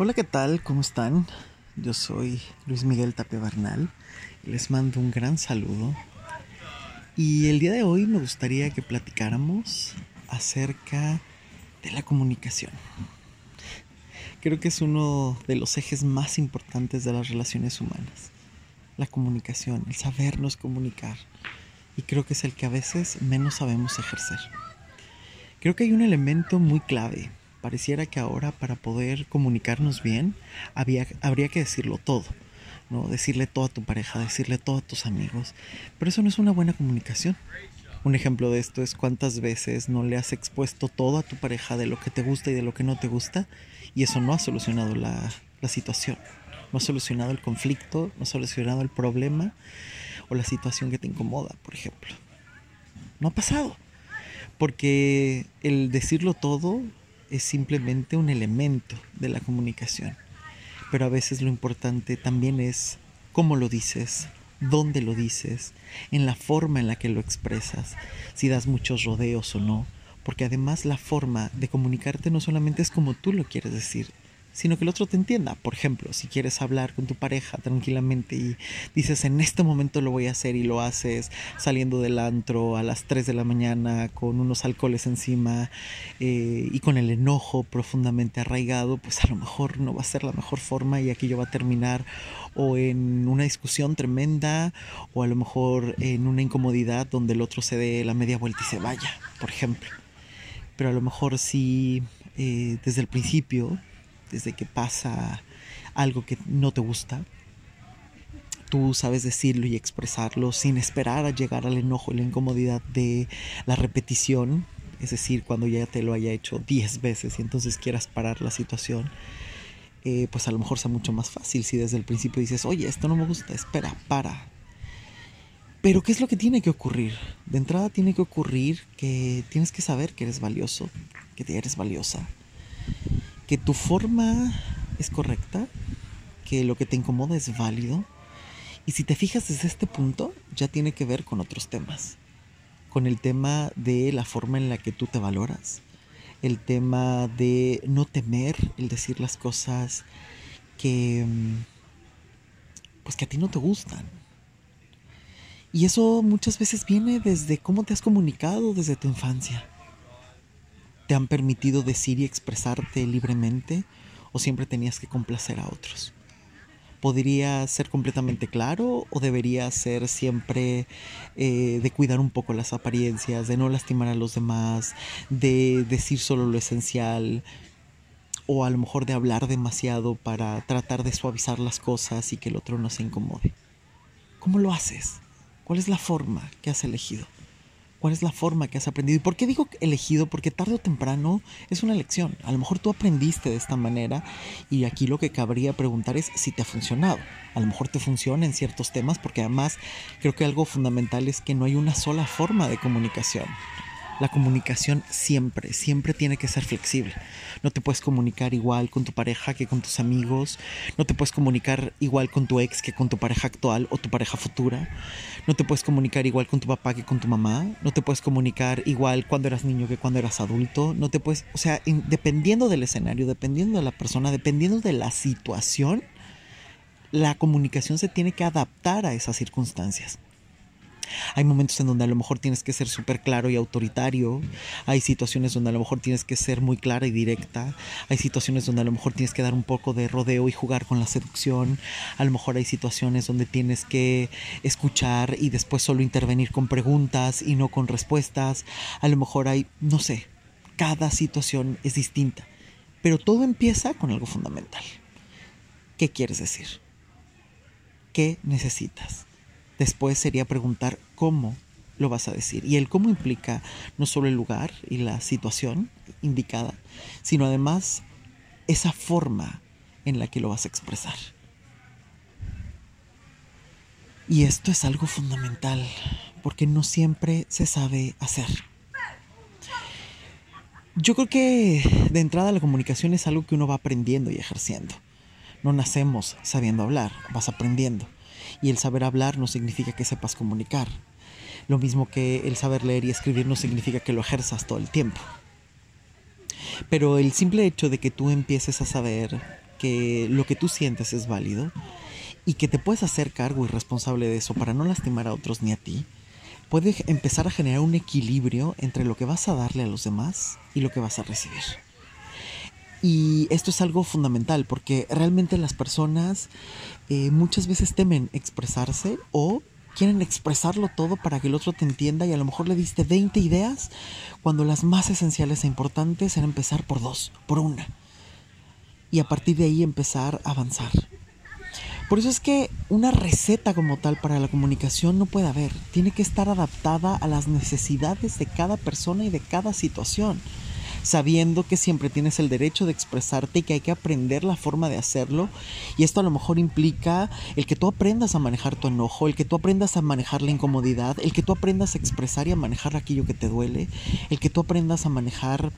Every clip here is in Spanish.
Hola, ¿qué tal? ¿Cómo están? Yo soy Luis Miguel Tapia Bernal les mando un gran saludo. Y el día de hoy me gustaría que platicáramos acerca de la comunicación. Creo que es uno de los ejes más importantes de las relaciones humanas. La comunicación, el sabernos comunicar. Y creo que es el que a veces menos sabemos ejercer. Creo que hay un elemento muy clave pareciera que ahora para poder comunicarnos bien había, habría que decirlo todo. ¿no? Decirle todo a tu pareja, decirle todo a tus amigos. Pero eso no es una buena comunicación. Un ejemplo de esto es cuántas veces no le has expuesto todo a tu pareja de lo que te gusta y de lo que no te gusta y eso no ha solucionado la, la situación. No ha solucionado el conflicto, no ha solucionado el problema o la situación que te incomoda, por ejemplo. No ha pasado. Porque el decirlo todo es simplemente un elemento de la comunicación. Pero a veces lo importante también es cómo lo dices, dónde lo dices, en la forma en la que lo expresas, si das muchos rodeos o no, porque además la forma de comunicarte no solamente es como tú lo quieres decir, sino que el otro te entienda. Por ejemplo, si quieres hablar con tu pareja tranquilamente y dices en este momento lo voy a hacer y lo haces saliendo del antro a las 3 de la mañana con unos alcoholes encima eh, y con el enojo profundamente arraigado, pues a lo mejor no va a ser la mejor forma y aquello va a terminar o en una discusión tremenda o a lo mejor en una incomodidad donde el otro se dé la media vuelta y se vaya, por ejemplo. Pero a lo mejor si eh, desde el principio desde que pasa algo que no te gusta, tú sabes decirlo y expresarlo sin esperar a llegar al enojo y la incomodidad de la repetición, es decir, cuando ya te lo haya hecho 10 veces y entonces quieras parar la situación, eh, pues a lo mejor sea mucho más fácil si desde el principio dices, oye, esto no me gusta, espera, para. Pero ¿qué es lo que tiene que ocurrir? De entrada tiene que ocurrir que tienes que saber que eres valioso, que eres valiosa, que tu forma es correcta, que lo que te incomoda es válido. Y si te fijas desde este punto, ya tiene que ver con otros temas. Con el tema de la forma en la que tú te valoras. El tema de no temer el decir las cosas que pues que a ti no te gustan. Y eso muchas veces viene desde cómo te has comunicado desde tu infancia te han permitido decir y expresarte libremente o siempre tenías que complacer a otros? ¿Podría ser completamente claro o debería ser siempre eh, de cuidar un poco las apariencias, de no lastimar a los demás, de decir solo lo esencial o a lo mejor de hablar demasiado para tratar de suavizar las cosas y que el otro no se incomode? ¿Cómo lo haces? ¿Cuál es la forma que has elegido? Cuál es la forma que has aprendido. ¿Y por qué digo elegido? Porque tarde o temprano es una elección. A lo mejor tú aprendiste de esta manera y aquí lo que cabría preguntar es si te ha funcionado. A lo mejor te funciona en ciertos temas porque además creo que algo fundamental es que no hay una sola forma de comunicación. La comunicación siempre, siempre tiene que ser flexible. No te puedes comunicar igual con tu pareja que con tus amigos. No te puedes comunicar igual con tu ex que con tu pareja actual o tu pareja futura. No te puedes comunicar igual con tu papá que con tu mamá. No te puedes comunicar igual cuando eras niño que cuando eras adulto. No te puedes, o sea, dependiendo del escenario, dependiendo de la persona, dependiendo de la situación, la comunicación se tiene que adaptar a esas circunstancias. Hay momentos en donde a lo mejor tienes que ser súper claro y autoritario. Hay situaciones donde a lo mejor tienes que ser muy clara y directa. Hay situaciones donde a lo mejor tienes que dar un poco de rodeo y jugar con la seducción. A lo mejor hay situaciones donde tienes que escuchar y después solo intervenir con preguntas y no con respuestas. A lo mejor hay, no sé, cada situación es distinta. Pero todo empieza con algo fundamental. ¿Qué quieres decir? ¿Qué necesitas? Después sería preguntar cómo lo vas a decir. Y el cómo implica no solo el lugar y la situación indicada, sino además esa forma en la que lo vas a expresar. Y esto es algo fundamental, porque no siempre se sabe hacer. Yo creo que de entrada la comunicación es algo que uno va aprendiendo y ejerciendo. No nacemos sabiendo hablar, vas aprendiendo. Y el saber hablar no significa que sepas comunicar. Lo mismo que el saber leer y escribir no significa que lo ejerzas todo el tiempo. Pero el simple hecho de que tú empieces a saber que lo que tú sientes es válido y que te puedes hacer cargo y responsable de eso para no lastimar a otros ni a ti, puede empezar a generar un equilibrio entre lo que vas a darle a los demás y lo que vas a recibir. Y esto es algo fundamental porque realmente las personas eh, muchas veces temen expresarse o quieren expresarlo todo para que el otro te entienda y a lo mejor le diste 20 ideas cuando las más esenciales e importantes eran empezar por dos, por una. Y a partir de ahí empezar a avanzar. Por eso es que una receta como tal para la comunicación no puede haber. Tiene que estar adaptada a las necesidades de cada persona y de cada situación. Sabiendo que siempre tienes el derecho de expresarte y que hay que aprender la forma de hacerlo. Y esto a lo mejor implica el que tú aprendas a manejar tu enojo, el que tú aprendas a manejar la incomodidad, el que tú aprendas a expresar y a manejar aquello que te duele, el que tú aprendas a manejar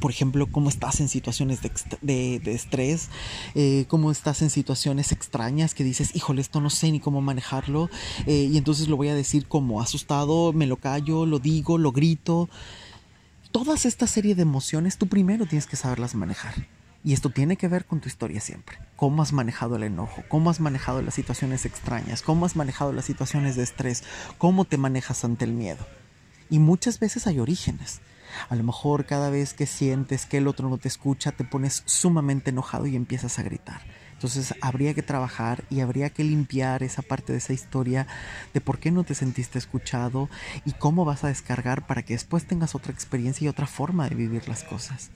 por ejemplo, cómo estás en situaciones de, estrés, eh, cómo estás en situaciones extrañas que dices, híjole, esto no sé ni cómo manejarlo, eh, y entonces lo voy a decir como asustado, me lo callo, lo digo, lo grito. Todas esta serie de emociones, tú primero tienes que saberlas manejar. Y esto tiene que ver con tu historia siempre. Cómo has manejado el enojo, cómo has manejado las situaciones extrañas, cómo has manejado las situaciones de estrés, cómo te manejas ante el miedo. Y muchas veces hay orígenes. A lo mejor cada vez que sientes que el otro no te escucha, te pones sumamente enojado y empiezas a gritar. Entonces habría que trabajar y habría que limpiar esa parte de esa historia de por qué no te sentiste escuchado y cómo vas a descargar para que después tengas otra experiencia y otra forma de vivir las cosas.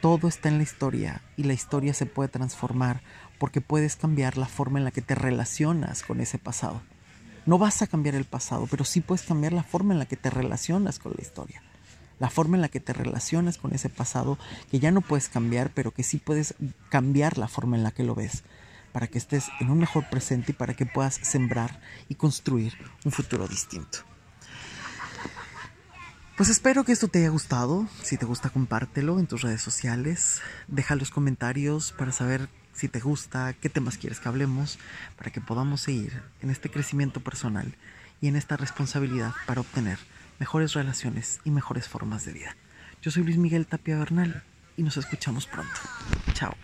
Todo está en la historia y la historia se puede transformar porque puedes cambiar la forma en la que te relacionas con ese pasado. No vas a cambiar el pasado, pero sí puedes cambiar la forma en la que te relacionas con la historia la forma en la que te relacionas con ese pasado que ya no puedes cambiar, pero que sí puedes cambiar la forma en la que lo ves, para que estés en un mejor presente y para que puedas sembrar y construir un futuro distinto. Pues espero que esto te haya gustado. Si te gusta, compártelo en tus redes sociales. Deja los comentarios para saber si te gusta, qué temas quieres que hablemos, para que podamos seguir en este crecimiento personal y en esta responsabilidad para obtener mejores relaciones y mejores formas de vida. Yo soy Luis Miguel Tapia Bernal y nos escuchamos pronto. Chao.